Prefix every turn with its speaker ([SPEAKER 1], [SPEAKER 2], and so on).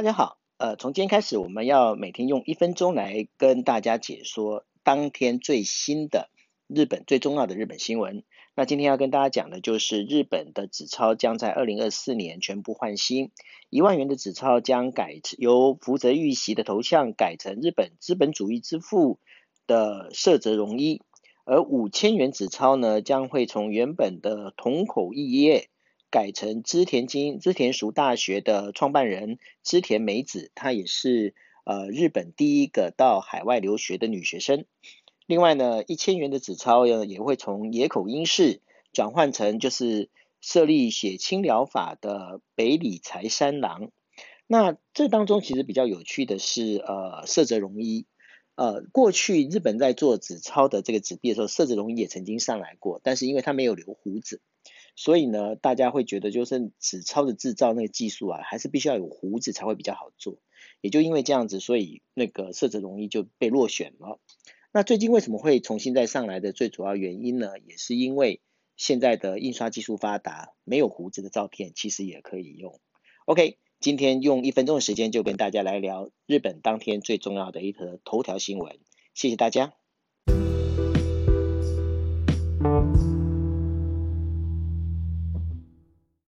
[SPEAKER 1] 大家好，呃，从今天开始，我们要每天用一分钟来跟大家解说当天最新的日本最重要的日本新闻。那今天要跟大家讲的就是日本的纸钞将在二零二四年全部换新，一万元的纸钞将改由福泽谕席的头像改成日本资本主义之父的涩泽荣一，而五千元纸钞呢将会从原本的筒口义业。改成织田金织田塾大学的创办人织田美子，她也是呃日本第一个到海外留学的女学生。另外呢，一千元的纸钞呢也会从野口英世转换成就是设立血清疗法的北里财三郎。那这当中其实比较有趣的是，呃，色泽荣一，呃，过去日本在做纸钞的这个纸币的时候，色泽荣一也曾经上来过，但是因为他没有留胡子。所以呢，大家会觉得就是纸钞的制造那个技术啊，还是必须要有胡子才会比较好做。也就因为这样子，所以那个色泽容易就被落选了。那最近为什么会重新再上来的最主要原因呢，也是因为现在的印刷技术发达，没有胡子的照片其实也可以用。OK，今天用一分钟的时间就跟大家来聊日本当天最重要的一则头条新闻。谢谢大家。